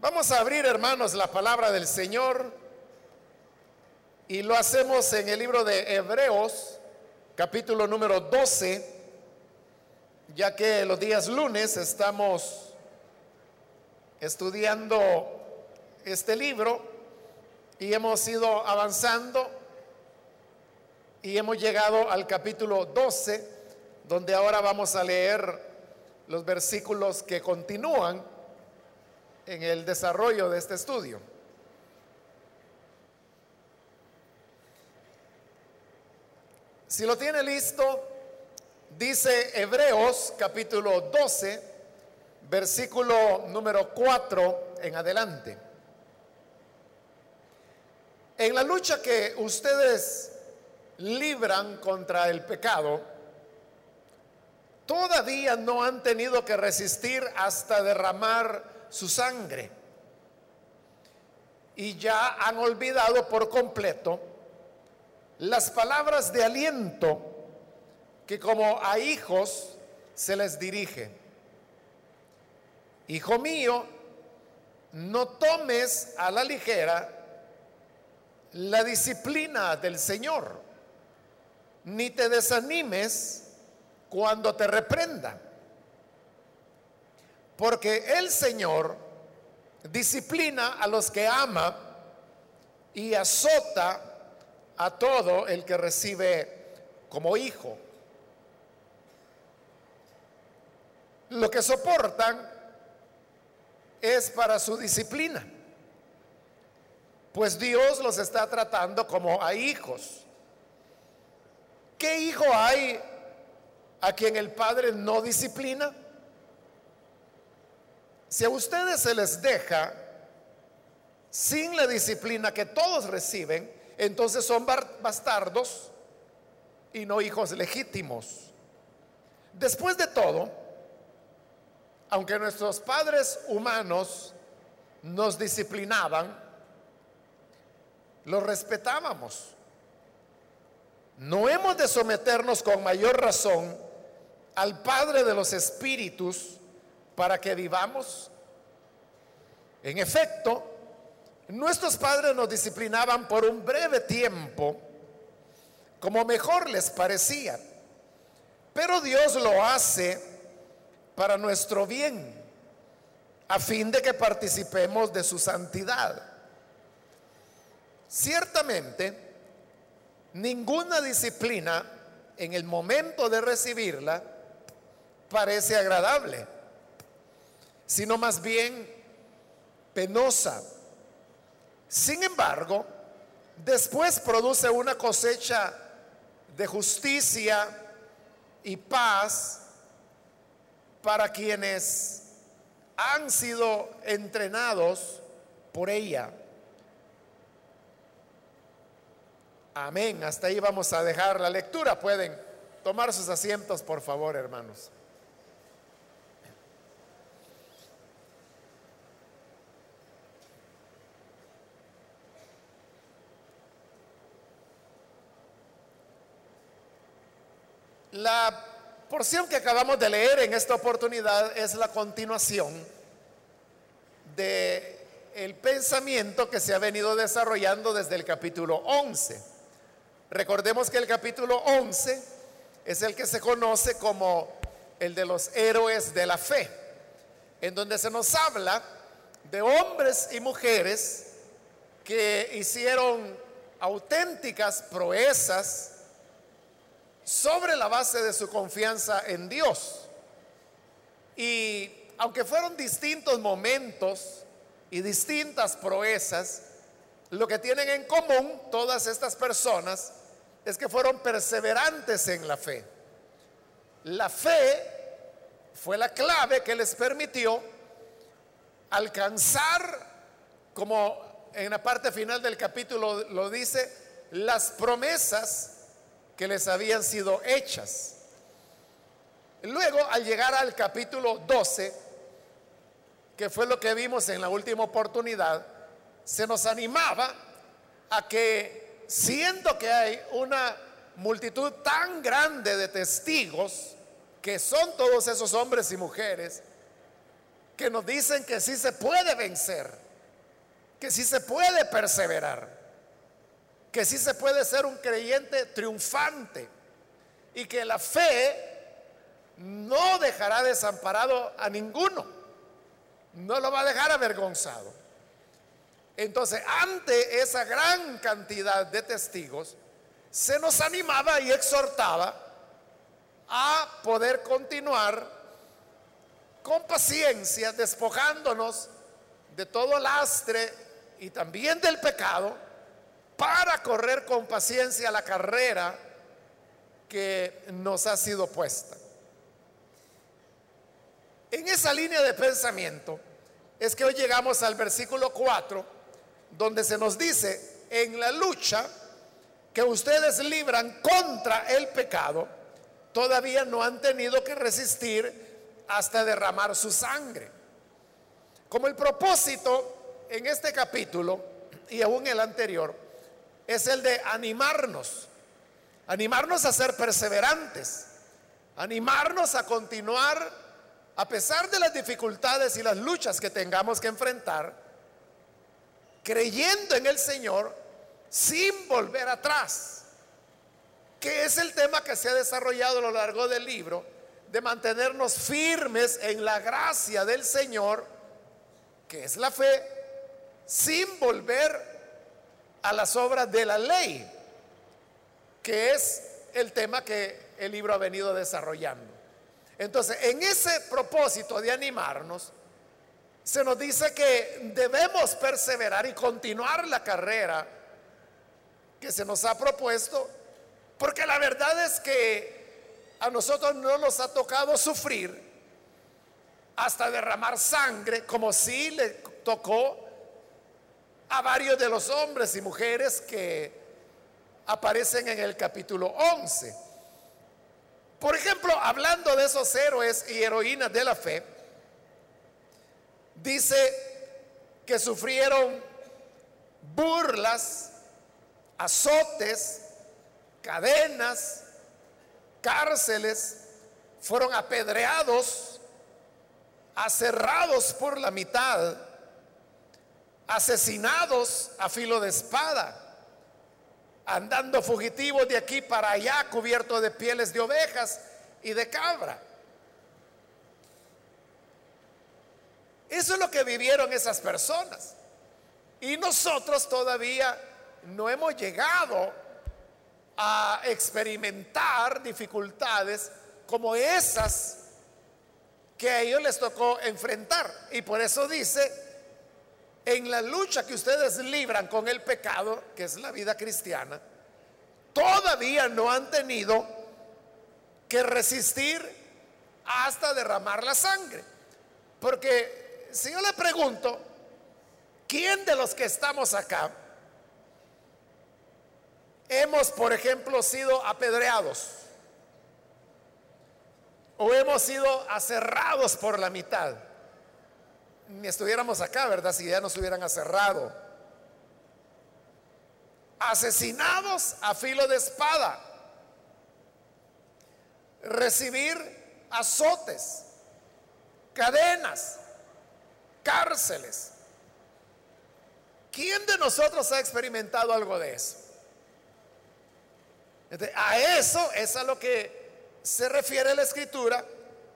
Vamos a abrir, hermanos, la palabra del Señor. Y lo hacemos en el libro de Hebreos, capítulo número 12, ya que los días lunes estamos estudiando este libro y hemos ido avanzando y hemos llegado al capítulo 12, donde ahora vamos a leer los versículos que continúan en el desarrollo de este estudio. Si lo tiene listo, dice Hebreos capítulo 12, versículo número 4 en adelante. En la lucha que ustedes libran contra el pecado, todavía no han tenido que resistir hasta derramar su sangre. Y ya han olvidado por completo las palabras de aliento que como a hijos se les dirige. Hijo mío, no tomes a la ligera la disciplina del Señor ni te desanimes cuando te reprenda. Porque el Señor disciplina a los que ama y azota a todo el que recibe como hijo. Lo que soportan es para su disciplina, pues Dios los está tratando como a hijos. ¿Qué hijo hay a quien el padre no disciplina? Si a ustedes se les deja sin la disciplina que todos reciben, entonces son bastardos y no hijos legítimos. Después de todo, aunque nuestros padres humanos nos disciplinaban, los respetábamos. No hemos de someternos con mayor razón al Padre de los Espíritus para que vivamos. En efecto, nuestros padres nos disciplinaban por un breve tiempo, como mejor les parecía. Pero Dios lo hace para nuestro bien, a fin de que participemos de su santidad. Ciertamente, Ninguna disciplina en el momento de recibirla parece agradable, sino más bien penosa. Sin embargo, después produce una cosecha de justicia y paz para quienes han sido entrenados por ella. Amén. Hasta ahí vamos a dejar la lectura. Pueden tomar sus asientos, por favor, hermanos. La porción que acabamos de leer en esta oportunidad es la continuación de el pensamiento que se ha venido desarrollando desde el capítulo 11. Recordemos que el capítulo 11 es el que se conoce como el de los héroes de la fe, en donde se nos habla de hombres y mujeres que hicieron auténticas proezas sobre la base de su confianza en Dios. Y aunque fueron distintos momentos y distintas proezas, lo que tienen en común todas estas personas es que fueron perseverantes en la fe. La fe fue la clave que les permitió alcanzar, como en la parte final del capítulo lo dice, las promesas que les habían sido hechas. Luego, al llegar al capítulo 12, que fue lo que vimos en la última oportunidad, se nos animaba a que siendo que hay una multitud tan grande de testigos, que son todos esos hombres y mujeres, que nos dicen que sí se puede vencer, que sí se puede perseverar, que sí se puede ser un creyente triunfante y que la fe no dejará desamparado a ninguno, no lo va a dejar avergonzado. Entonces, ante esa gran cantidad de testigos, se nos animaba y exhortaba a poder continuar con paciencia, despojándonos de todo lastre y también del pecado, para correr con paciencia la carrera que nos ha sido puesta. En esa línea de pensamiento es que hoy llegamos al versículo 4, donde se nos dice, en la lucha que ustedes libran contra el pecado, todavía no han tenido que resistir hasta derramar su sangre. Como el propósito en este capítulo y aún el anterior es el de animarnos, animarnos a ser perseverantes, animarnos a continuar a pesar de las dificultades y las luchas que tengamos que enfrentar, creyendo en el Señor sin volver atrás, que es el tema que se ha desarrollado a lo largo del libro, de mantenernos firmes en la gracia del Señor, que es la fe, sin volver a las obras de la ley, que es el tema que el libro ha venido desarrollando. Entonces, en ese propósito de animarnos, se nos dice que debemos perseverar y continuar la carrera que se nos ha propuesto, porque la verdad es que a nosotros no nos ha tocado sufrir hasta derramar sangre, como si le tocó a varios de los hombres y mujeres que aparecen en el capítulo 11. Por ejemplo, hablando de esos héroes y heroínas de la fe, dice que sufrieron burlas, azotes, cadenas, cárceles, fueron apedreados, aserrados por la mitad, asesinados a filo de espada andando fugitivos de aquí para allá, cubiertos de pieles de ovejas y de cabra. Eso es lo que vivieron esas personas. Y nosotros todavía no hemos llegado a experimentar dificultades como esas que a ellos les tocó enfrentar. Y por eso dice, en la lucha que ustedes libran con el pecado, que es la vida cristiana, todavía no han tenido que resistir hasta derramar la sangre. Porque si yo le pregunto, ¿quién de los que estamos acá hemos, por ejemplo, sido apedreados? ¿O hemos sido aserrados por la mitad? Ni estuviéramos acá, ¿verdad? Si ya nos hubieran aserrado. Asesinados a filo de espada. Recibir azotes, cadenas, cárceles. ¿Quién de nosotros ha experimentado algo de eso? A eso es a lo que se refiere la escritura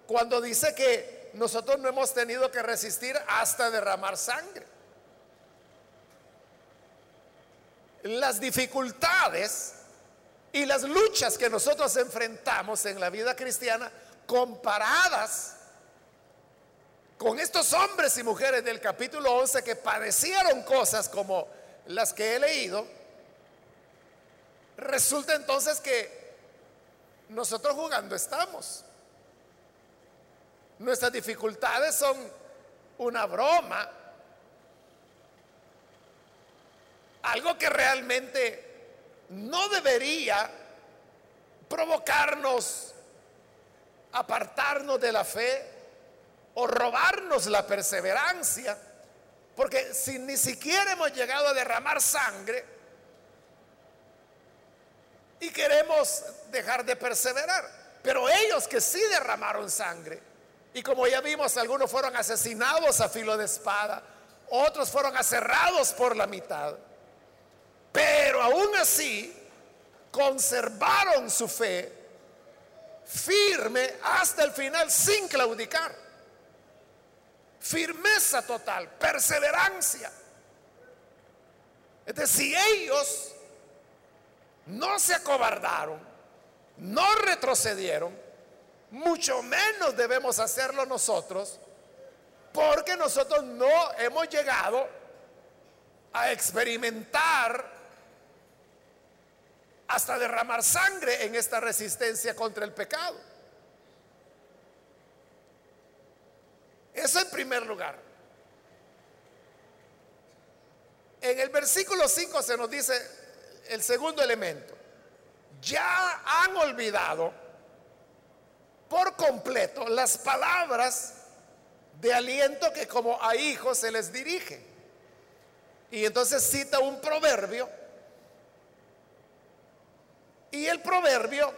cuando dice que nosotros no hemos tenido que resistir hasta derramar sangre. Las dificultades y las luchas que nosotros enfrentamos en la vida cristiana comparadas con estos hombres y mujeres del capítulo 11 que padecieron cosas como las que he leído, resulta entonces que nosotros jugando estamos. Nuestras dificultades son una broma. Algo que realmente no debería provocarnos apartarnos de la fe o robarnos la perseverancia. Porque si ni siquiera hemos llegado a derramar sangre y queremos dejar de perseverar, pero ellos que sí derramaron sangre, Y como ya vimos, algunos fueron asesinados a filo de espada, otros fueron aserrados por la mitad. Pero aún así conservaron su fe firme hasta el final sin claudicar. Firmeza total, perseverancia. Es decir, si ellos no se acobardaron, no retrocedieron, mucho menos debemos hacerlo nosotros, porque nosotros no hemos llegado a experimentar hasta derramar sangre en esta resistencia contra el pecado. Eso en primer lugar. En el versículo 5 se nos dice el segundo elemento. Ya han olvidado por completo las palabras de aliento que como a hijos se les dirige. Y entonces cita un proverbio. Y el proverbio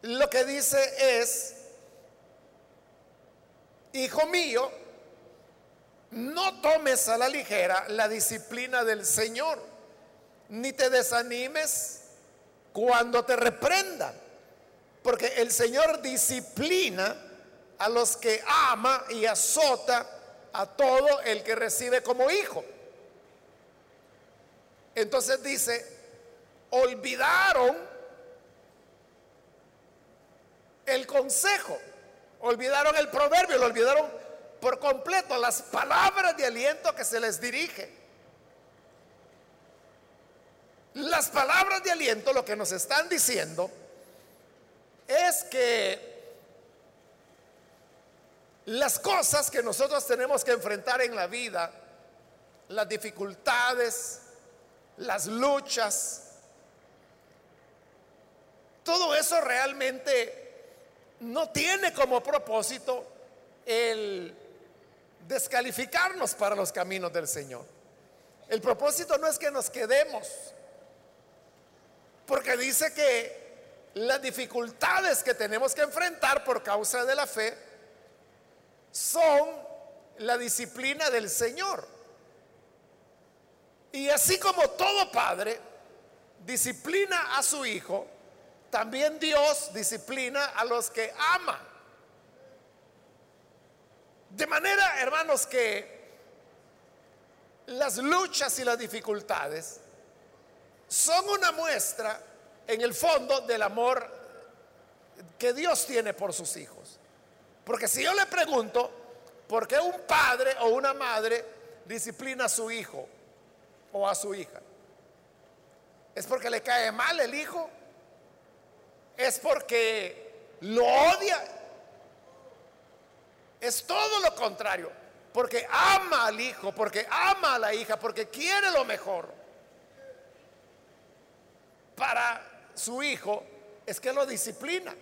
lo que dice es, hijo mío, no tomes a la ligera la disciplina del Señor, ni te desanimes cuando te reprenda, porque el Señor disciplina a los que ama y azota a todo el que recibe como hijo. Entonces dice, olvidaron el consejo, olvidaron el proverbio, lo olvidaron por completo, las palabras de aliento que se les dirige. Las palabras de aliento lo que nos están diciendo es que las cosas que nosotros tenemos que enfrentar en la vida, las dificultades, las luchas, todo eso realmente no tiene como propósito el descalificarnos para los caminos del Señor. El propósito no es que nos quedemos, porque dice que las dificultades que tenemos que enfrentar por causa de la fe son la disciplina del Señor. Y así como todo padre disciplina a su hijo, también Dios disciplina a los que ama. De manera, hermanos, que las luchas y las dificultades son una muestra, en el fondo, del amor que Dios tiene por sus hijos. Porque si yo le pregunto, ¿por qué un padre o una madre disciplina a su hijo o a su hija? ¿Es porque le cae mal el hijo? es porque lo odia. Es todo lo contrario. Porque ama al hijo, porque ama a la hija, porque quiere lo mejor. Para su hijo es que lo disciplina.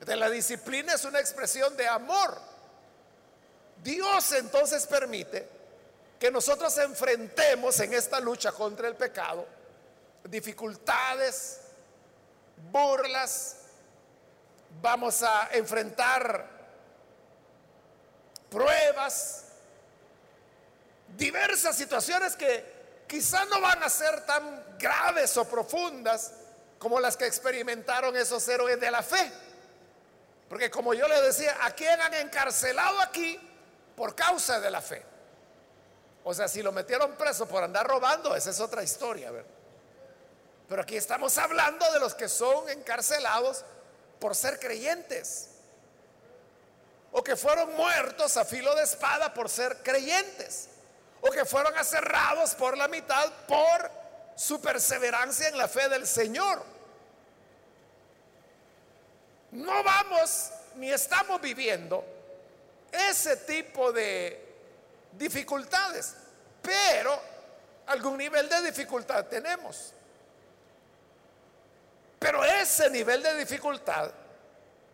De la disciplina es una expresión de amor. Dios entonces permite que nosotros enfrentemos en esta lucha contra el pecado dificultades, burlas, vamos a enfrentar pruebas, diversas situaciones que quizá no van a ser tan graves o profundas como las que experimentaron esos héroes de la fe. Porque como yo le decía, ¿a quién han encarcelado aquí por causa de la fe? O sea, si lo metieron preso por andar robando, esa es otra historia, ¿verdad? Pero aquí estamos hablando de los que son encarcelados por ser creyentes. O que fueron muertos a filo de espada por ser creyentes. O que fueron aserrados por la mitad por su perseverancia en la fe del Señor. No vamos ni estamos viviendo ese tipo de dificultades, pero algún nivel de dificultad tenemos. Pero ese nivel de dificultad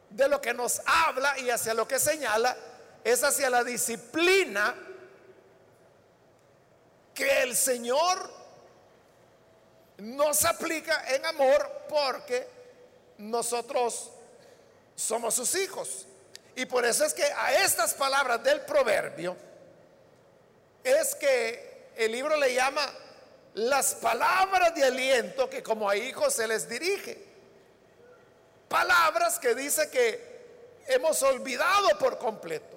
de lo que nos habla y hacia lo que señala es hacia la disciplina que el Señor nos aplica en amor porque nosotros somos sus hijos. Y por eso es que a estas palabras del proverbio es que el libro le llama las palabras de aliento que como a hijos se les dirige. Palabras que dice que hemos olvidado por completo.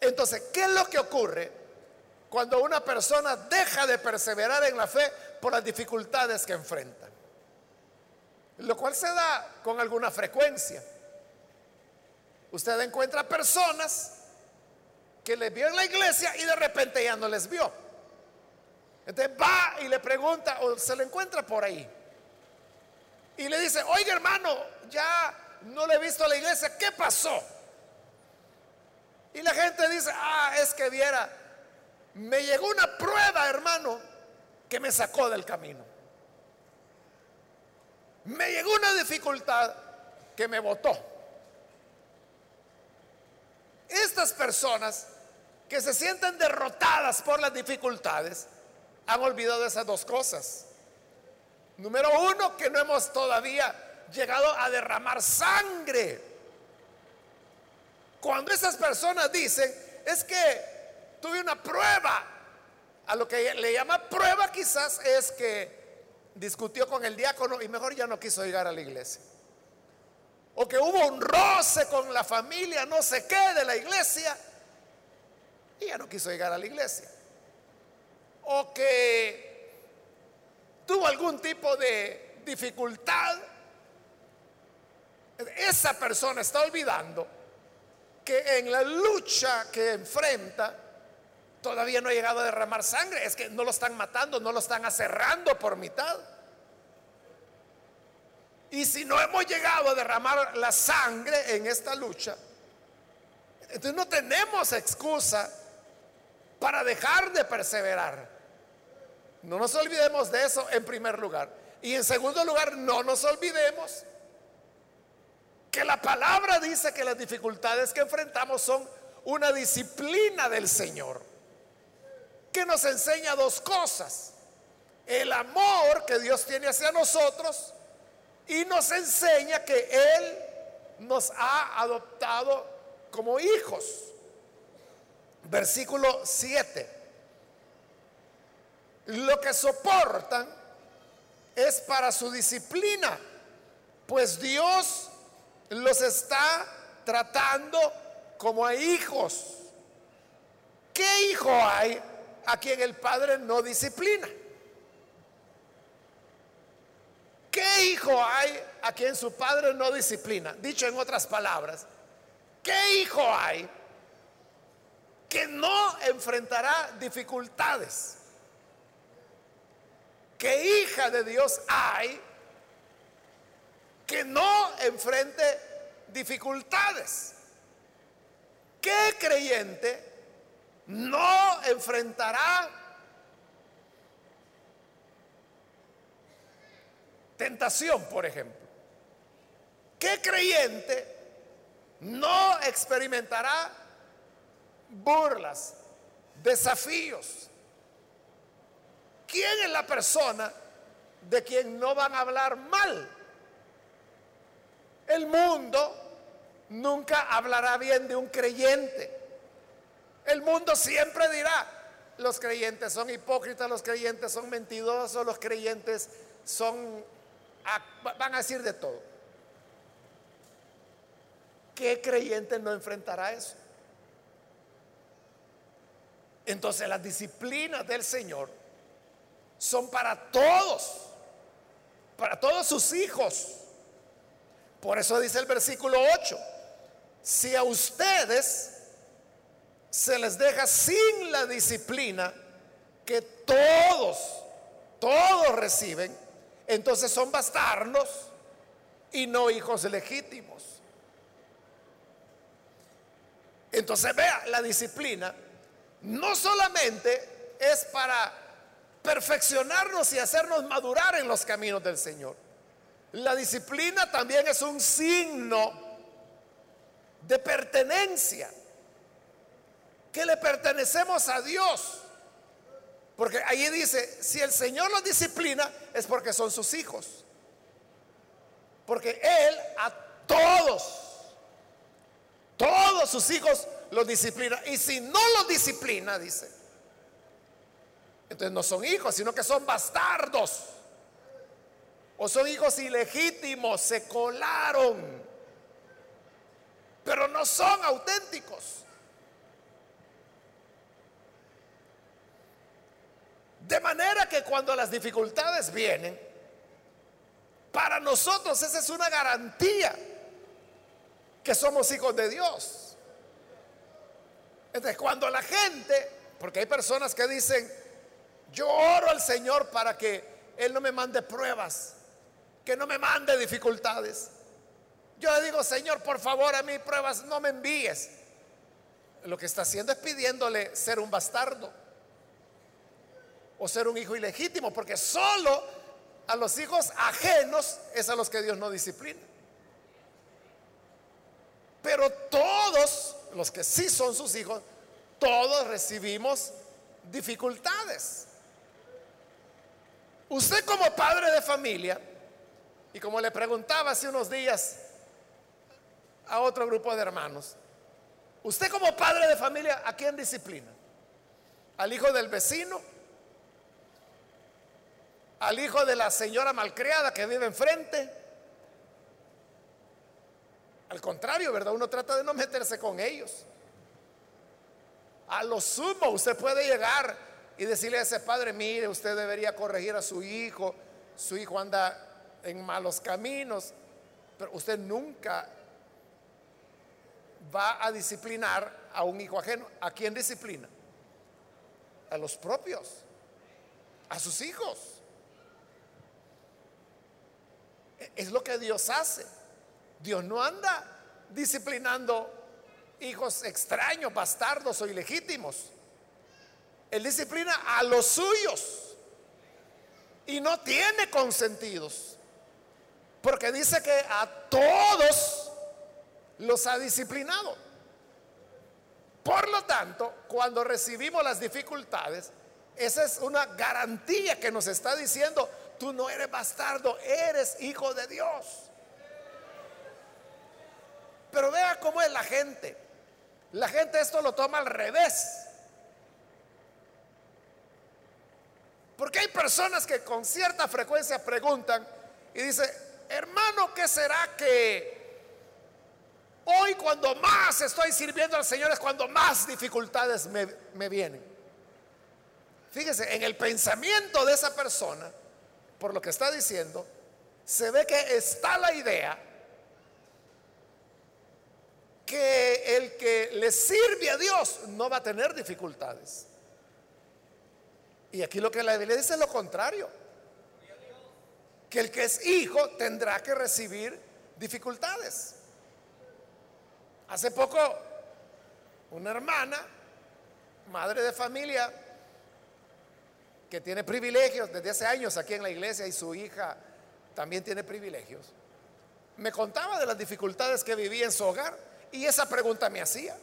Entonces, ¿qué es lo que ocurre cuando una persona deja de perseverar en la fe por las dificultades que enfrenta? Lo cual se da con alguna frecuencia. Usted encuentra personas que les vio en la iglesia y de repente ya no les vio. Entonces va y le pregunta o se le encuentra por ahí. Y le dice, oiga hermano, ya no le he visto a la iglesia, ¿qué pasó? Y la gente dice, ah, es que viera, me llegó una prueba, hermano, que me sacó del camino. Me llegó una dificultad que me botó. Estas personas que se sienten derrotadas por las dificultades han olvidado esas dos cosas. Número uno, que no hemos todavía llegado a derramar sangre. Cuando esas personas dicen, es que tuve una prueba, a lo que le llama prueba quizás es que discutió con el diácono y mejor ya no quiso llegar a la iglesia. O que hubo un roce con la familia, no sé qué, de la iglesia, y ya no quiso llegar a la iglesia. O que tuvo algún tipo de dificultad, esa persona está olvidando que en la lucha que enfrenta todavía no ha llegado a derramar sangre, es que no lo están matando, no lo están aserrando por mitad. Y si no hemos llegado a derramar la sangre en esta lucha, entonces no tenemos excusa para dejar de perseverar. No nos olvidemos de eso en primer lugar. Y en segundo lugar, no nos olvidemos que la palabra dice que las dificultades que enfrentamos son una disciplina del Señor, que nos enseña dos cosas. El amor que Dios tiene hacia nosotros y nos enseña que Él nos ha adoptado como hijos. Versículo 7 lo que soportan es para su disciplina, pues Dios los está tratando como a hijos. ¿Qué hijo hay a quien el padre no disciplina? ¿Qué hijo hay a quien su padre no disciplina? Dicho en otras palabras, ¿qué hijo hay que no enfrentará dificultades? ¿Qué hija de Dios hay que no enfrente dificultades? ¿Qué creyente no enfrentará tentación, por ejemplo? ¿Qué creyente no experimentará burlas, desafíos? ¿Quién es la persona de quien no van a hablar mal? El mundo nunca hablará bien de un creyente. El mundo siempre dirá, los creyentes son hipócritas, los creyentes son mentirosos, los creyentes son, van a decir de todo. ¿Qué creyente no enfrentará eso? Entonces las disciplinas del Señor son para todos, para todos sus hijos. Por eso dice el versículo 8, si a ustedes se les deja sin la disciplina que todos, todos reciben, entonces son bastardos y no hijos legítimos. Entonces vea, la disciplina no solamente es para perfeccionarnos y hacernos madurar en los caminos del Señor. La disciplina también es un signo de pertenencia, que le pertenecemos a Dios. Porque allí dice, si el Señor los disciplina es porque son sus hijos. Porque Él a todos todos sus hijos los disciplina. Y si no los disciplina, dice, entonces no son hijos, sino que son bastardos. O son hijos ilegítimos, se colaron, pero no son auténticos. De manera que cuando las dificultades vienen, para nosotros esa es una garantía que somos hijos de Dios. Entonces, cuando la gente, porque hay personas que dicen, yo oro al Señor para que Él no me mande pruebas, que no me mande dificultades. Yo le digo, Señor, por favor, a mí pruebas no me envíes. Lo que está haciendo es pidiéndole ser un bastardo o ser un hijo ilegítimo, porque solo a los hijos ajenos es a los que Dios no disciplina. Pero todos, los que sí son sus hijos, todos recibimos dificultades. Usted como padre de familia, y como le preguntaba hace unos días a otro grupo de hermanos, usted como padre de familia, ¿a quién disciplina? ¿Al hijo del vecino? ¿Al hijo de la señora malcriada que vive enfrente? Al contrario, ¿verdad? Uno trata de no meterse con ellos. A lo sumo, usted puede llegar y decirle a ese padre, mire, usted debería corregir a su hijo, su hijo anda en malos caminos, pero usted nunca va a disciplinar a un hijo ajeno. ¿A quién disciplina? A los propios, a sus hijos. Es lo que Dios hace. Dios no anda disciplinando hijos extraños, bastardos o ilegítimos. Él disciplina a los suyos y no tiene consentidos. Porque dice que a todos los ha disciplinado. Por lo tanto, cuando recibimos las dificultades, esa es una garantía que nos está diciendo, tú no eres bastardo, eres hijo de Dios. Pero vea cómo es la gente. La gente esto lo toma al revés. Porque hay personas que con cierta frecuencia preguntan y dicen, hermano, ¿qué será que hoy cuando más estoy sirviendo al Señor es cuando más dificultades me, me vienen? Fíjese, en el pensamiento de esa persona, por lo que está diciendo, se ve que está la idea que el que le sirve a Dios no va a tener dificultades. Y aquí lo que la Biblia dice es lo contrario. Que el que es hijo tendrá que recibir dificultades. Hace poco, una hermana, madre de familia, que tiene privilegios desde hace años aquí en la iglesia y su hija también tiene privilegios, me contaba de las dificultades que vivía en su hogar y esa pregunta me hacía.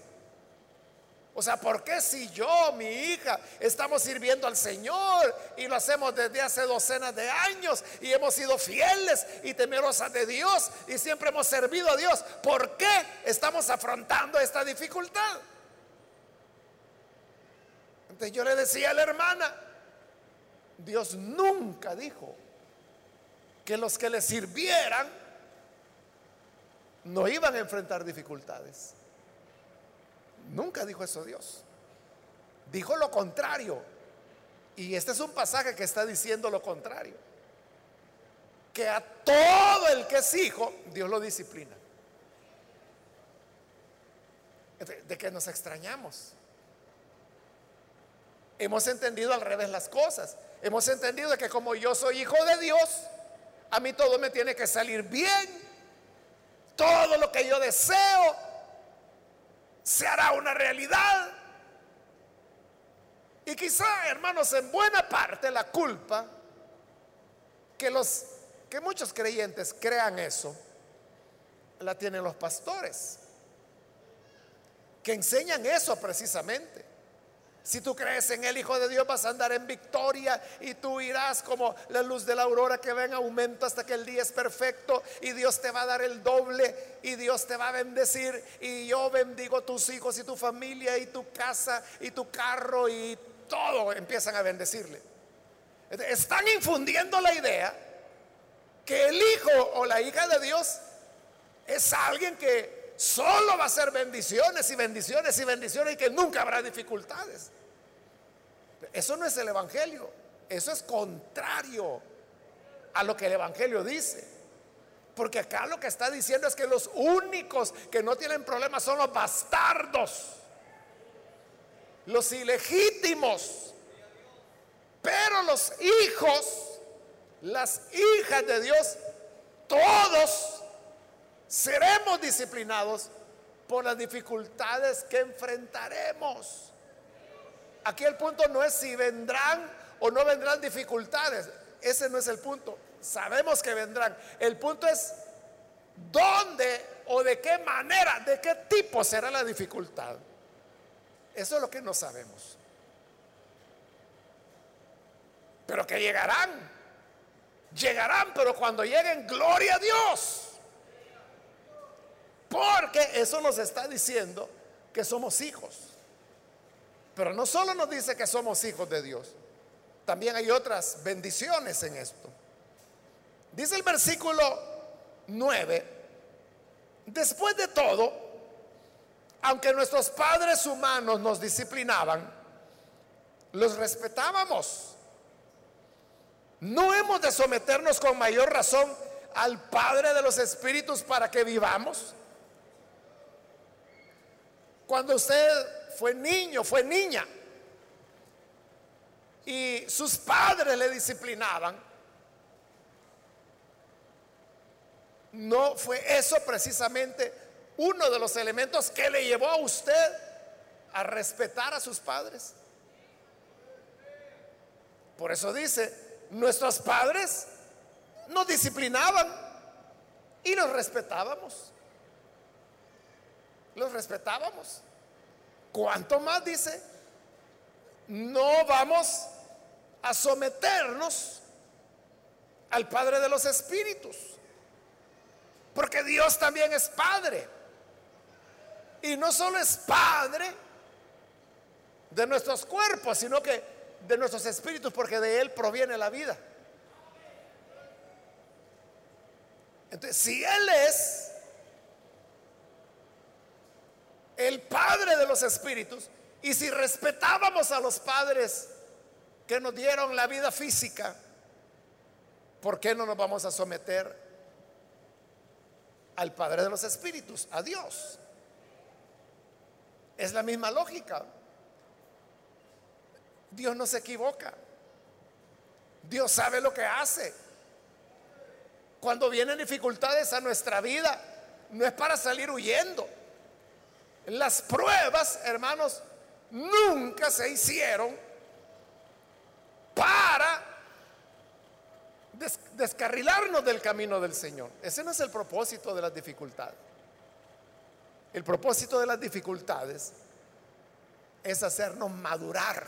O sea, ¿por qué si yo, mi hija, estamos sirviendo al Señor y lo hacemos desde hace docenas de años y hemos sido fieles y temerosas de Dios y siempre hemos servido a Dios? ¿Por qué estamos afrontando esta dificultad? Entonces yo le decía a la hermana, Dios nunca dijo que los que le sirvieran no iban a enfrentar dificultades. Nunca dijo eso Dios. Dijo lo contrario. Y este es un pasaje que está diciendo lo contrario. Que a todo el que es hijo, Dios lo disciplina. De que nos extrañamos. Hemos entendido al revés las cosas. Hemos entendido que como yo soy hijo de Dios, a mí todo me tiene que salir bien todo lo que yo deseo se hará una realidad. Y quizá, hermanos, en buena parte la culpa que los que muchos creyentes crean eso la tienen los pastores que enseñan eso precisamente. Si tú crees en el Hijo de Dios vas a andar en victoria y tú irás como la luz de la aurora que va en aumento hasta que el día es perfecto y Dios te va a dar el doble y Dios te va a bendecir y yo bendigo tus hijos y tu familia y tu casa y tu carro y todo empiezan a bendecirle. Están infundiendo la idea que el hijo o la hija de Dios es alguien que solo va a ser bendiciones y bendiciones y bendiciones y que nunca habrá dificultades. Eso no es el Evangelio. Eso es contrario a lo que el Evangelio dice. Porque acá lo que está diciendo es que los únicos que no tienen problemas son los bastardos, los ilegítimos. Pero los hijos, las hijas de Dios, todos seremos disciplinados por las dificultades que enfrentaremos. Aquí el punto no es si vendrán o no vendrán dificultades. Ese no es el punto. Sabemos que vendrán. El punto es dónde o de qué manera, de qué tipo será la dificultad. Eso es lo que no sabemos. Pero que llegarán. Llegarán, pero cuando lleguen, gloria a Dios. Porque eso nos está diciendo que somos hijos. Pero no solo nos dice que somos hijos de Dios, también hay otras bendiciones en esto. Dice el versículo 9, después de todo, aunque nuestros padres humanos nos disciplinaban, los respetábamos. No hemos de someternos con mayor razón al Padre de los Espíritus para que vivamos. Cuando usted fue niño, fue niña, y sus padres le disciplinaban, no fue eso precisamente uno de los elementos que le llevó a usted a respetar a sus padres. Por eso dice, nuestros padres nos disciplinaban y los respetábamos. Los respetábamos. ¿Cuánto más dice? No vamos a someternos al Padre de los Espíritus. Porque Dios también es Padre. Y no solo es Padre de nuestros cuerpos, sino que de nuestros espíritus, porque de Él proviene la vida. Entonces, si Él es el Padre de los Espíritus, y si respetábamos a los padres que nos dieron la vida física, ¿por qué no nos vamos a someter al Padre de los Espíritus, a Dios? Es la misma lógica. Dios no se equivoca. Dios sabe lo que hace. Cuando vienen dificultades a nuestra vida, no es para salir huyendo. Las pruebas, hermanos, nunca se hicieron para descarrilarnos del camino del Señor. Ese no es el propósito de las dificultades. El propósito de las dificultades es hacernos madurar.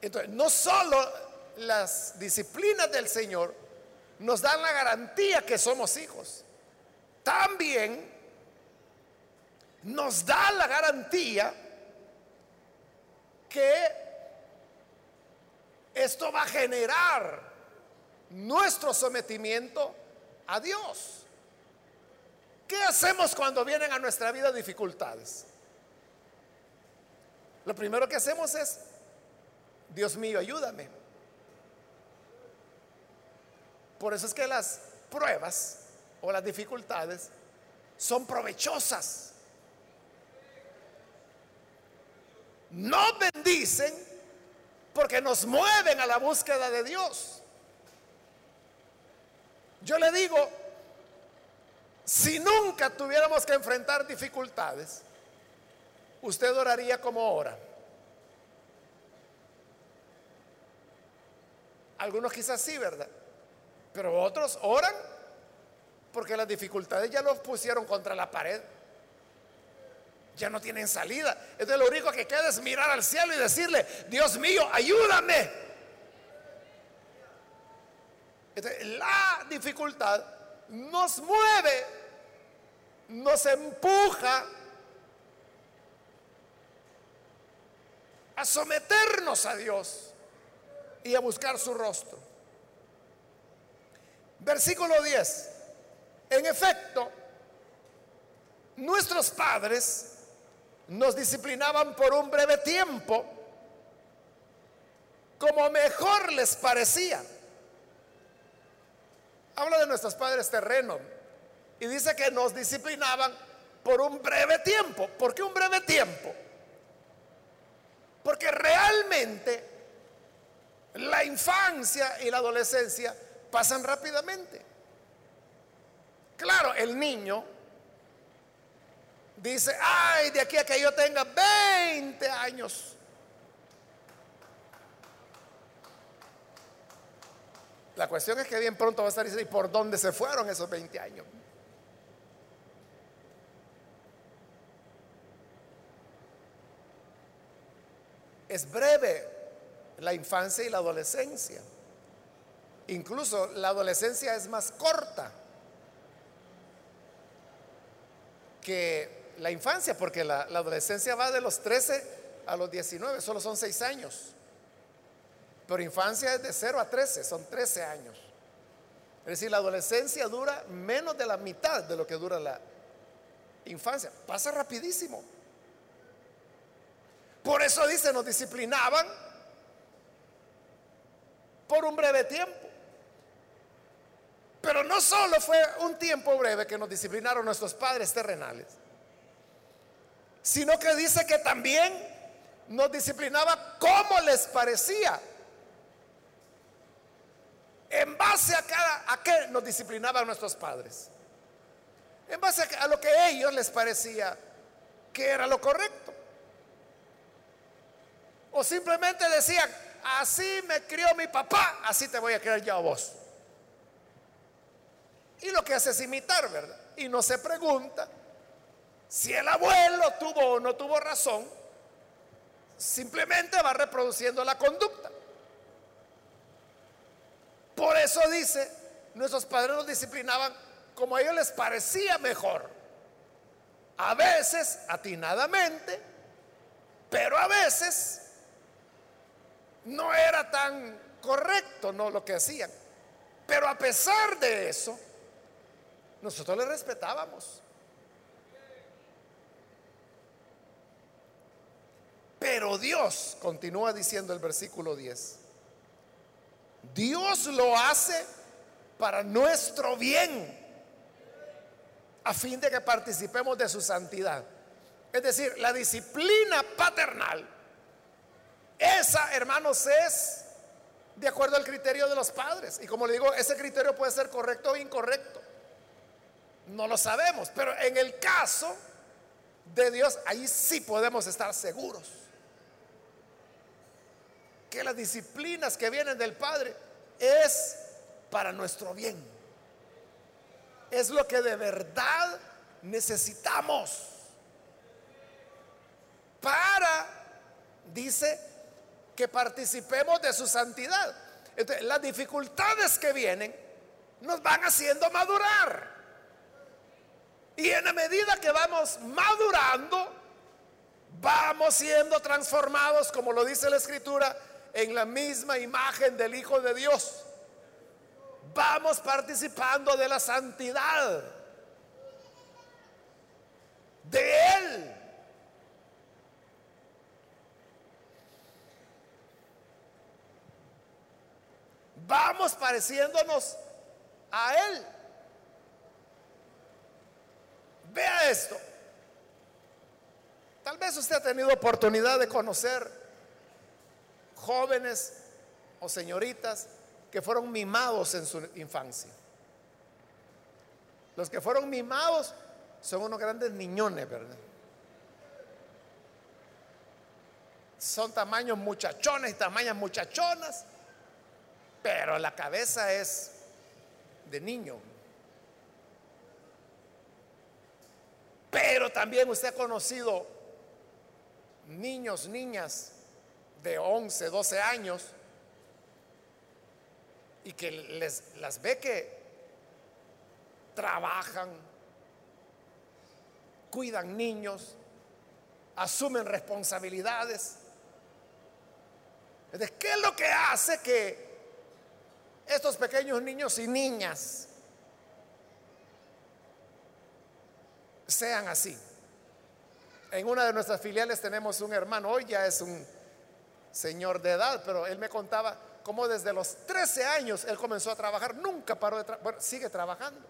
Entonces, no solo las disciplinas del Señor nos dan la garantía que somos hijos, también nos da la garantía que esto va a generar nuestro sometimiento a Dios. ¿Qué hacemos cuando vienen a nuestra vida dificultades? Lo primero que hacemos es, Dios mío, ayúdame. Por eso es que las pruebas o las dificultades son provechosas. No bendicen porque nos mueven a la búsqueda de Dios. Yo le digo, si nunca tuviéramos que enfrentar dificultades, usted oraría como ora. Algunos quizás sí, ¿verdad? Pero otros oran porque las dificultades ya los pusieron contra la pared. ya no tienen salida. Entonces lo único que queda es mirar al cielo y decirle, Dios mío, ayúdame. la dificultad nos mueve, nos empuja a someternos a Dios y a buscar su rostro. Versículo 10. En efecto, nuestros padres nos disciplinaban por un breve tiempo, como mejor les parecía. Habla de nuestros padres terrenos y dice que nos disciplinaban por un breve tiempo. ¿Por qué un breve tiempo? Porque realmente la infancia y la adolescencia pasan rápidamente. Claro, el niño dice, ay, de aquí a que yo tenga 20 años. La cuestión es que bien pronto va a estar diciendo, ¿y por dónde se fueron esos 20 años? Es breve la infancia y la adolescencia. Incluso la adolescencia es más corta que la infancia, porque la, adolescencia va de los 13 a los 19, solo son 6 años. Pero infancia es de 0 a 13, son 13 años. Es decir, la adolescencia dura menos de la mitad de lo que dura la infancia. Pasa rapidísimo. Por eso dice, nos disciplinaban por un breve tiempo. Pero no solo fue un tiempo breve que nos disciplinaron nuestros padres terrenales, sino que dice que también nos disciplinaba como les parecía. En base a cada a qué nos disciplinaban nuestros padres. En base a, lo que a ellos les parecía que era lo correcto. O simplemente decían, así me crió mi papá, así te voy a criar yo a vos. Y lo que hace es imitar, ¿verdad? Y no se pregunta si el abuelo tuvo o no tuvo razón, simplemente va reproduciendo la conducta. Por eso dice, nuestros padres nos disciplinaban como a ellos les parecía mejor. A veces atinadamente, pero a veces no era tan correcto no lo que hacían. Pero a pesar de eso, nosotros le respetábamos. Pero Dios, continúa diciendo el versículo 10, Dios lo hace para nuestro bien, a fin de que participemos de su santidad. Es decir, la disciplina paternal, esa, hermanos, es de acuerdo al criterio de los padres. Y como le digo, ese criterio puede ser correcto o incorrecto. No lo sabemos, pero en el caso de Dios, ahí sí podemos estar seguros. Que las disciplinas que vienen del Padre es para nuestro bien. Es lo que de verdad necesitamos. Para, dice, que participemos de su santidad. Entonces, las dificultades que vienen nos van haciendo madurar. Y en la medida que vamos madurando, vamos siendo transformados, como lo dice la Escritura, en la misma imagen del Hijo de Dios. Vamos participando de la santidad de Él. Vamos pareciéndonos a Él. Vea esto. Tal vez usted ha tenido oportunidad de conocer jóvenes o señoritas que fueron mimados en su infancia. Los que fueron mimados son unos grandes niñones, ¿verdad? Son tamaños muchachones y tamañas muchachonas, pero la cabeza es de niño. Pero también usted ha conocido niños, niñas de 11, 12 años y que les, las ve que trabajan, cuidan niños, asumen responsabilidades. ¿qué es lo que hace que estos pequeños niños y niñas sean así? En una de nuestras filiales tenemos un hermano, hoy ya es un señor de edad, pero él me contaba cómo desde los 13 años él comenzó a trabajar, nunca paró de trabajar, bueno, sigue trabajando.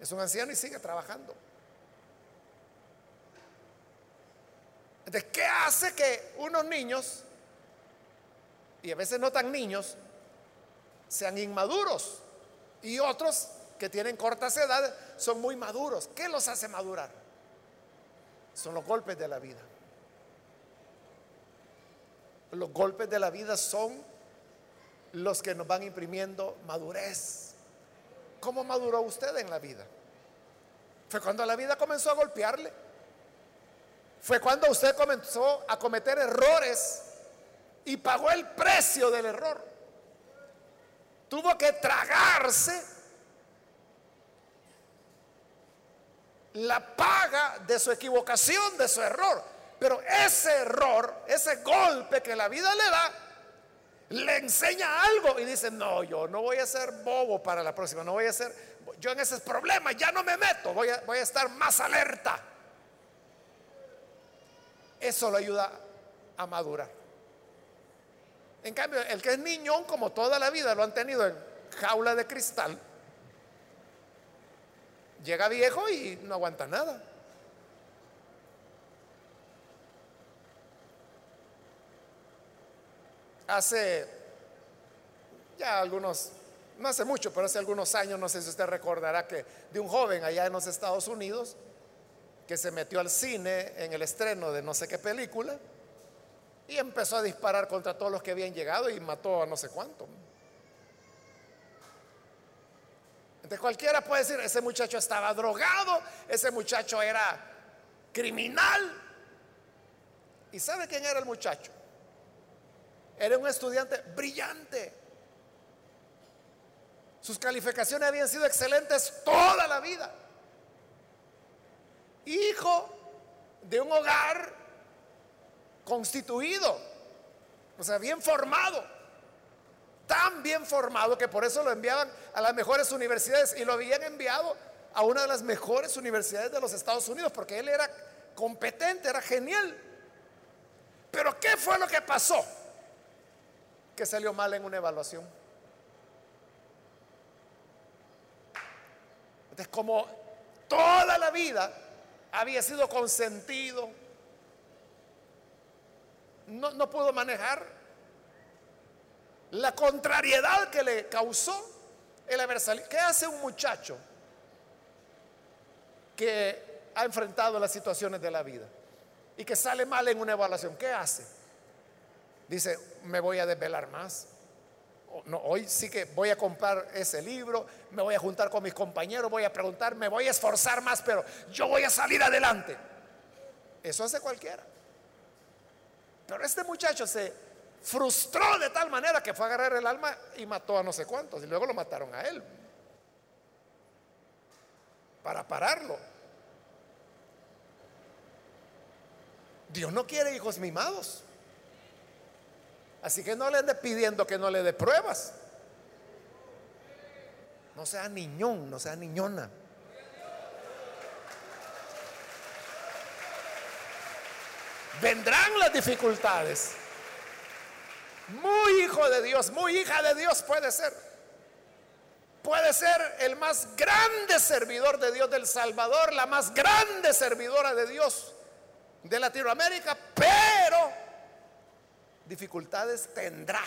Es un anciano y sigue trabajando. ¿De ¿qué hace que unos niños, y a veces no tan niños, sean inmaduros y otros que tienen cortas edades son muy maduros? ¿Qué los hace madurar? Son los golpes de la vida. Los golpes de la vida son los que nos van imprimiendo madurez. ¿Cómo maduró usted en la vida? Fue cuando la vida comenzó a golpearle. Fue cuando usted comenzó a cometer errores y pagó el precio del error. Tuvo que tragarse la paga de su equivocación, de su error. Pero ese error, ese golpe que la vida le da, le enseña algo y dice, no, yo no voy a ser bobo para la próxima, no voy a ser, yo en esos problemas ya no me meto, voy a, voy a estar más alerta. Eso lo ayuda a madurar. En cambio, el que es niñón, como toda la vida lo han tenido en jaula de cristal, llega viejo y no aguanta nada. Hace ya algunos, no hace mucho, pero hace algunos años, no sé si usted recordará que de un joven allá en los Estados Unidos que se metió al cine en el estreno de no sé qué película y empezó a disparar contra todos los que habían llegado y mató a no sé cuánto. Entonces cualquiera puede decir, ese muchacho estaba drogado, ese muchacho era criminal. ¿Y sabe quién era el muchacho? Era un estudiante brillante. Sus calificaciones habían sido excelentes toda la vida. Hijo de un hogar constituido, o sea, bien formado tan bien formado que por eso lo enviaban a las mejores universidades y lo habían enviado a una de las mejores universidades de los Estados Unidos porque él era competente, era genial. Pero ¿qué fue lo que pasó? Que salió mal en una evaluación. Entonces, como toda la vida había sido consentido, no, no pudo manejar la contrariedad que le causó el haber salido. ¿Qué hace un muchacho que ha enfrentado las situaciones de la vida y que sale mal en una evaluación? ¿Qué hace? Dice, me voy a desvelar más. No, hoy sí que voy a comprar ese libro, me voy a juntar con mis compañeros, voy a preguntar, me voy a esforzar más, pero yo voy a salir adelante. Eso hace cualquiera. Pero este muchacho se frustró de tal manera que fue a agarrar el alma y mató a no sé cuántos y luego lo mataron a él para pararlo. Dios no quiere hijos mimados. Así que no le ande pidiendo que no le dé pruebas. No sea niñón, no sea niñona. Vendrán las dificultades. Muy hijo de Dios, muy hija de Dios puede ser. Puede ser el más grande servidor de Dios del Salvador, la más grande servidora de Dios de Latinoamérica, pero dificultades tendrá.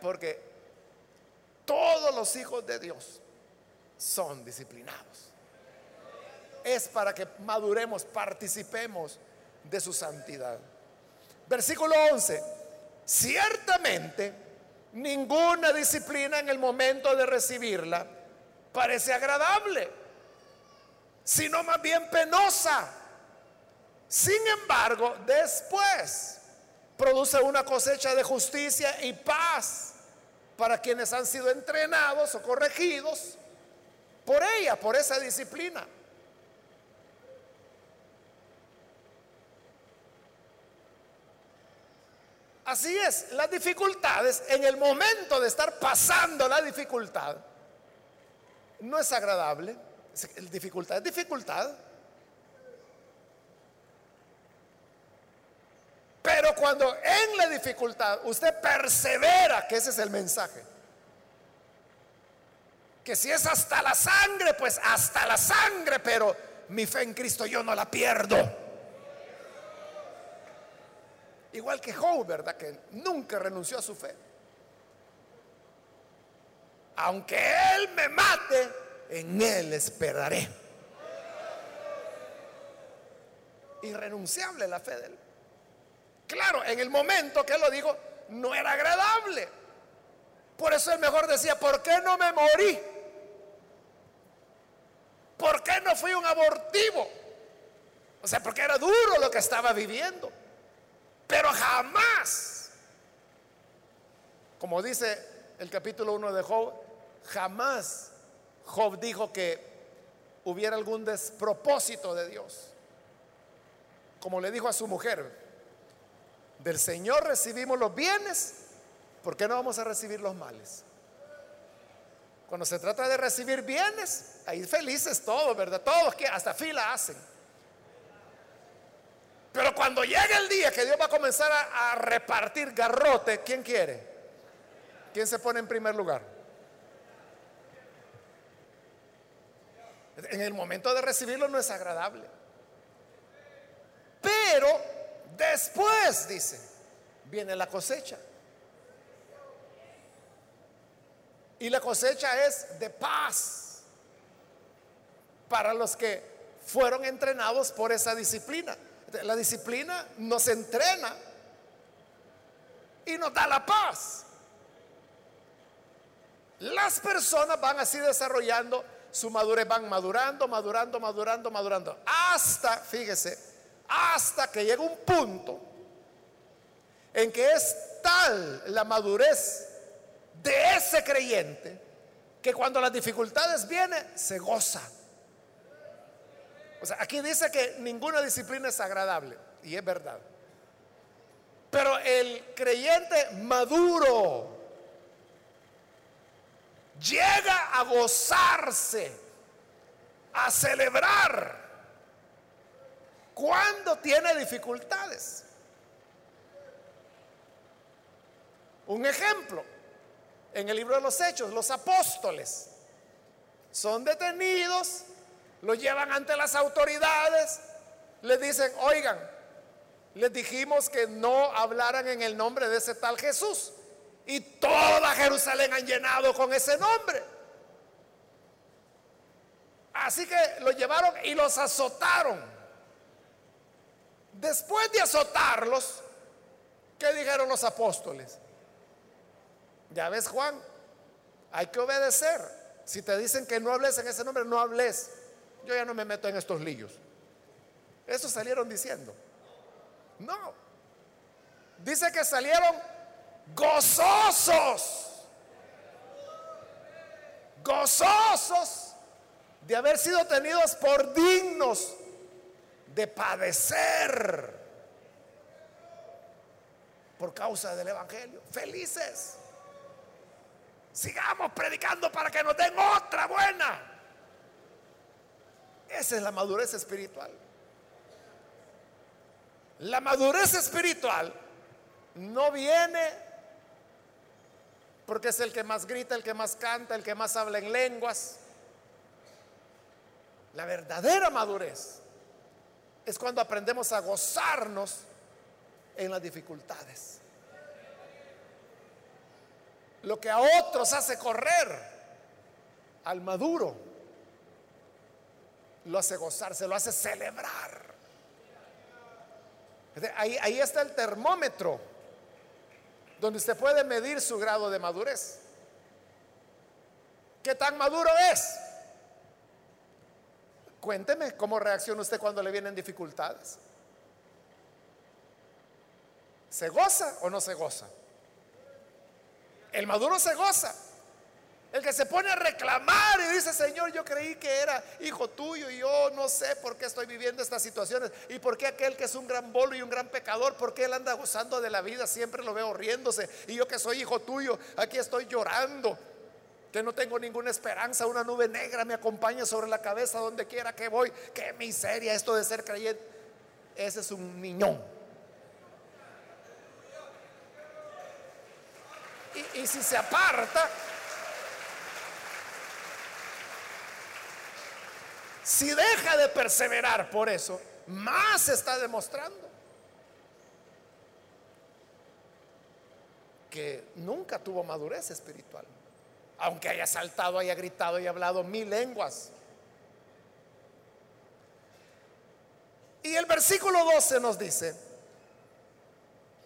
Porque todos los hijos de Dios son disciplinados. Es para que maduremos, participemos de su santidad. Versículo 11. Ciertamente, ninguna disciplina en el momento de recibirla parece agradable. sino más bien penosa. Sin embargo, después produce una cosecha de justicia y paz para quienes han sido entrenados o corregidos por ella, por esa disciplina. Así es, las dificultades, en el momento de estar pasando la dificultad, no es agradable. Dificultad es dificultad. Pero cuando en la dificultad usted persevera, que ese es el mensaje, que si es hasta la sangre, pues hasta la sangre, pero mi fe en Cristo yo no la pierdo. Igual que Job, ¿verdad? Que nunca renunció a su fe. Aunque Él me mate, en Él esperaré. Irrenunciable la fe de Él. Claro, en el momento que Él lo dijo, no era agradable. Por eso Él mejor decía, ¿por qué no me morí? ¿Por qué no fui un abortivo? O sea, porque era duro lo que estaba viviendo. Pero jamás, como dice el capítulo 1 de Job, jamás Job dijo que hubiera algún despropósito de Dios. Como le dijo a su mujer, del Señor recibimos los bienes, ¿por qué no vamos a recibir los males? Cuando se trata de recibir bienes, ahí felices todos, ¿verdad? Todos que hasta fila hacen. Pero cuando llegue el día que Dios va a comenzar a, repartir garrote, ¿quién quiere? ¿Quién se pone en primer lugar? En el momento de recibirlo no es agradable. Pero después, dice, viene la cosecha. Y la cosecha es de paz para los que fueron entrenados por esa disciplina. La disciplina nos entrena y nos da la paz. Las personas van así desarrollando su madurez, van madurando, madurando, madurando, madurando. Hasta, fíjese, hasta que llega un punto en que es tal la madurez de ese creyente que cuando las dificultades vienen, se goza o sea, aquí dice que ninguna disciplina es agradable, y es verdad. Pero el creyente maduro llega a gozarse, a celebrar cuando tiene dificultades. Un ejemplo, en el libro de los Hechos, los apóstoles son detenidos lo llevan ante las autoridades, les dicen, oigan, les dijimos que no hablaran en el nombre de ese tal Jesús. Y toda Jerusalén han llenado con ese nombre. Así que lo llevaron y los azotaron. Después de azotarlos, ¿qué dijeron los apóstoles? Ya ves, Juan, hay que obedecer. Si te dicen que no hables en ese nombre, no hables yo ya no me meto en estos líos. Eso salieron diciendo. No. Dice que salieron gozosos. Gozosos de haber sido tenidos por dignos de padecer por causa del Evangelio. Felices. Sigamos predicando para que nos den otra buena. Esa es la madurez espiritual. La madurez espiritual no viene porque es el que más grita, el que más canta, el que más habla en lenguas. La verdadera madurez es cuando aprendemos a gozarnos en las dificultades. Lo que a otros hace correr, al maduro lo hace gozarse, lo hace celebrar. Ahí, ahí está el termómetro donde usted puede medir su grado de madurez. ¿Qué tan maduro es? Cuénteme cómo reacciona usted cuando le vienen dificultades. ¿Se goza o no se goza? El maduro se goza. El que se pone a reclamar y dice, Señor, yo creí que era hijo tuyo y yo no sé por qué estoy viviendo estas situaciones y por qué aquel que es un gran bolo y un gran pecador, por qué él anda gozando de la vida, siempre lo veo riéndose y yo que soy hijo tuyo, aquí estoy llorando, que no tengo ninguna esperanza, una nube negra me acompaña sobre la cabeza donde quiera que voy, qué miseria esto de ser creyente. Ese es un niñón. Y, y si se aparta, Si deja de perseverar por eso, más está demostrando que nunca tuvo madurez espiritual. Aunque haya saltado, haya gritado y hablado mil lenguas. Y el versículo 12 nos dice,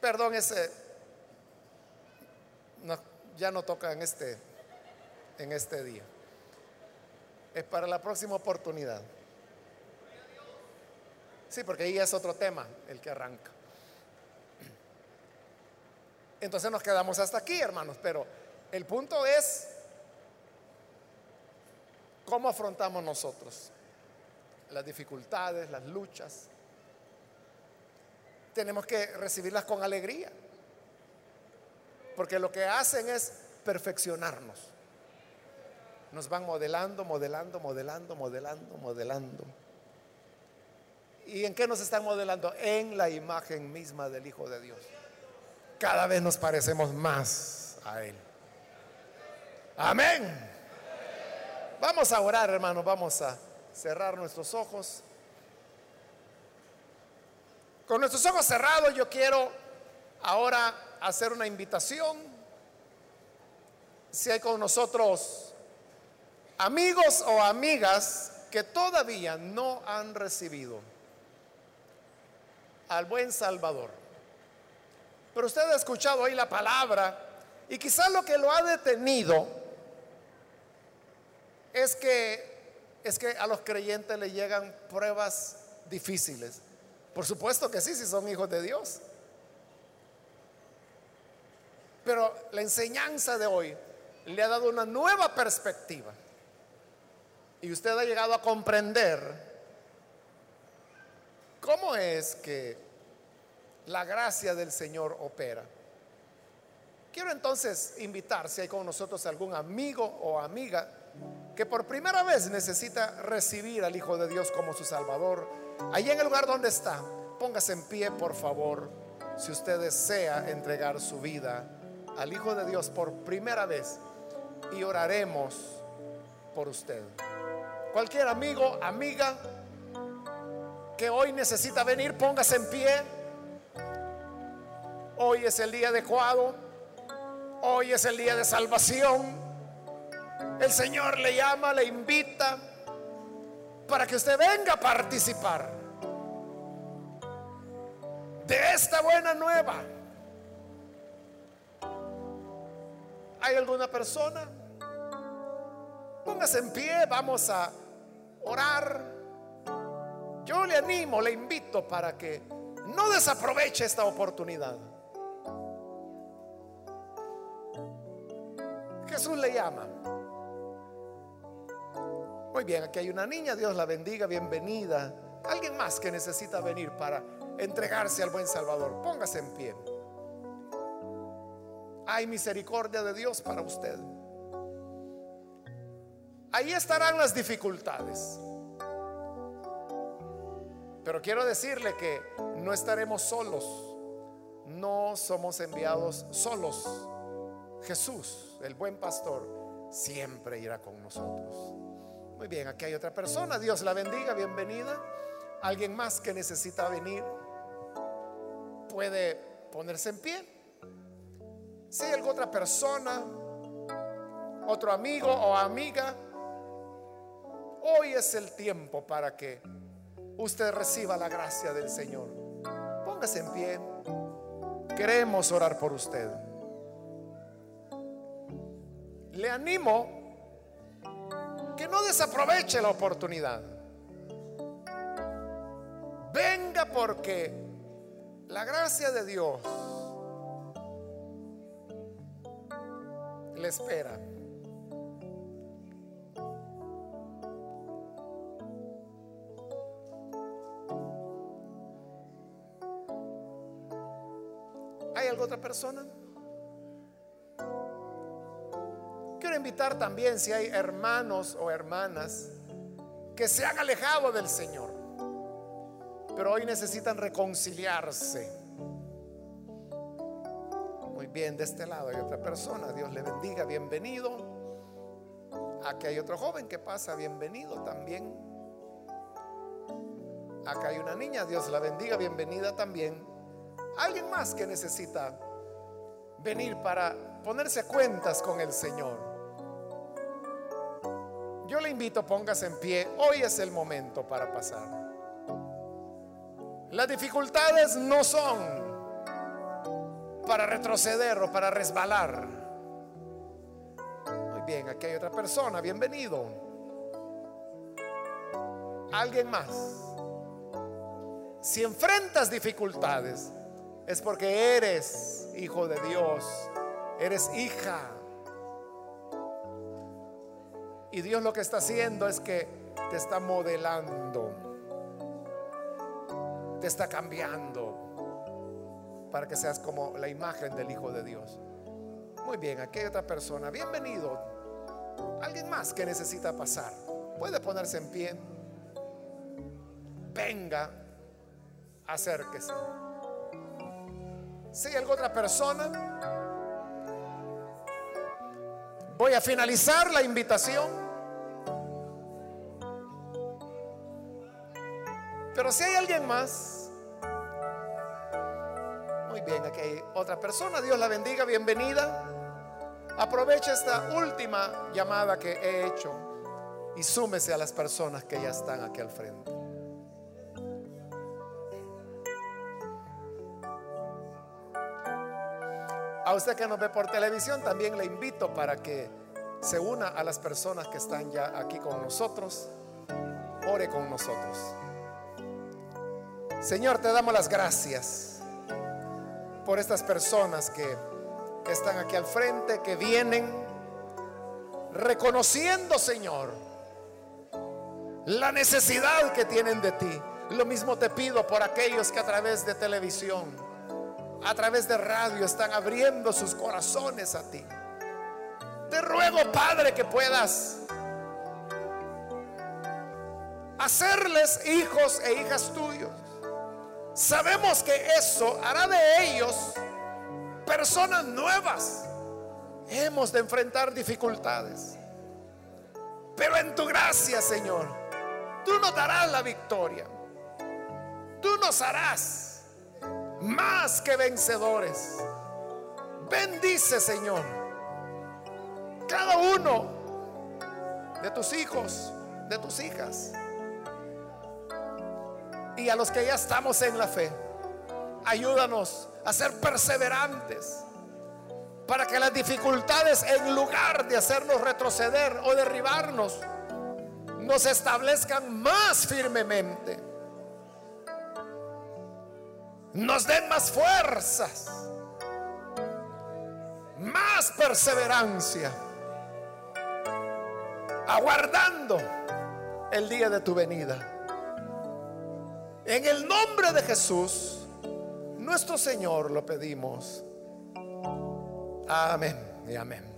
perdón, ese ya no toca en este, en este día es para la próxima oportunidad. Sí, porque ahí es otro tema el que arranca. Entonces nos quedamos hasta aquí, hermanos, pero el punto es cómo afrontamos nosotros las dificultades, las luchas. Tenemos que recibirlas con alegría, porque lo que hacen es perfeccionarnos nos van modelando, modelando, modelando, modelando, modelando. ¿Y en qué nos están modelando? En la imagen misma del Hijo de Dios. Cada vez nos parecemos más a Él. Amén. Vamos a orar, hermanos. Vamos a cerrar nuestros ojos. Con nuestros ojos cerrados yo quiero ahora hacer una invitación. Si hay con nosotros amigos o amigas que todavía no han recibido al buen Salvador. Pero usted ha escuchado hoy la palabra y quizás lo que lo ha detenido es que es que a los creyentes le llegan pruebas difíciles. Por supuesto que sí, si son hijos de Dios. Pero la enseñanza de hoy le ha dado una nueva perspectiva y usted ha llegado a comprender cómo es que la gracia del Señor opera. Quiero entonces invitar, si hay con nosotros algún amigo o amiga que por primera vez necesita recibir al Hijo de Dios como su Salvador, allí en el lugar donde está, póngase en pie, por favor, si usted desea entregar su vida al Hijo de Dios por primera vez y oraremos por usted. Cualquier amigo, amiga que hoy necesita venir, póngase en pie. Hoy es el día adecuado. Hoy es el día de salvación. El Señor le llama, le invita para que usted venga a participar de esta buena nueva. ¿Hay alguna persona? Póngase en pie, vamos a orar. Yo le animo, le invito para que no desaproveche esta oportunidad. Jesús le llama. Muy bien, aquí hay una niña, Dios la bendiga, bienvenida. Alguien más que necesita venir para entregarse al buen Salvador. Póngase en pie. Hay misericordia de Dios para usted. Ahí estarán las dificultades. Pero quiero decirle que no estaremos solos. No somos enviados solos. Jesús, el buen pastor, siempre irá con nosotros. Muy bien, aquí hay otra persona. Dios la bendiga, bienvenida. Alguien más que necesita venir puede ponerse en pie. Si hay alguna otra persona, otro amigo o amiga Hoy es el tiempo para que usted reciba la gracia del Señor. Póngase en pie. Queremos orar por usted. Le animo que no desaproveche la oportunidad. Venga porque la gracia de Dios le espera. ¿Hay alguna otra persona? Quiero invitar también si hay hermanos o hermanas que se han alejado del Señor, pero hoy necesitan reconciliarse. Muy bien, de este lado hay otra persona, Dios le bendiga, bienvenido. Aquí hay otro joven que pasa, bienvenido también. Acá hay una niña, Dios la bendiga, bienvenida también. Alguien más que necesita venir para ponerse cuentas con el Señor. Yo le invito, póngase en pie. Hoy es el momento para pasar. Las dificultades no son para retroceder o para resbalar. Muy bien, aquí hay otra persona. Bienvenido. Alguien más. Si enfrentas dificultades, es porque eres hijo de Dios, eres hija. Y Dios lo que está haciendo es que te está modelando, te está cambiando para que seas como la imagen del Hijo de Dios. Muy bien, aquí otra persona. Bienvenido. Alguien más que necesita pasar. Puede ponerse en pie. Venga, acérquese. Si hay alguna otra persona, voy a finalizar la invitación. Pero si hay alguien más, muy bien, aquí hay otra persona, Dios la bendiga, bienvenida. Aprovecha esta última llamada que he hecho y súmese a las personas que ya están aquí al frente. A usted que nos ve por televisión, también le invito para que se una a las personas que están ya aquí con nosotros. Ore con nosotros. Señor, te damos las gracias por estas personas que están aquí al frente, que vienen reconociendo, Señor, la necesidad que tienen de ti. Lo mismo te pido por aquellos que a través de televisión a través de radio están abriendo sus corazones a ti. Te ruego, Padre, que puedas hacerles hijos e hijas tuyos. Sabemos que eso hará de ellos personas nuevas. Hemos de enfrentar dificultades. Pero en tu gracia, Señor, tú nos darás la victoria. Tú nos harás más que vencedores. Bendice, Señor, cada uno de tus hijos, de tus hijas. Y a los que ya estamos en la fe, ayúdanos a ser perseverantes para que las dificultades, en lugar de hacernos retroceder o derribarnos, nos establezcan más firmemente nos den más fuerzas, más perseverancia, aguardando el día de tu venida. En el nombre de Jesús, nuestro Señor, lo pedimos. Amén y amén.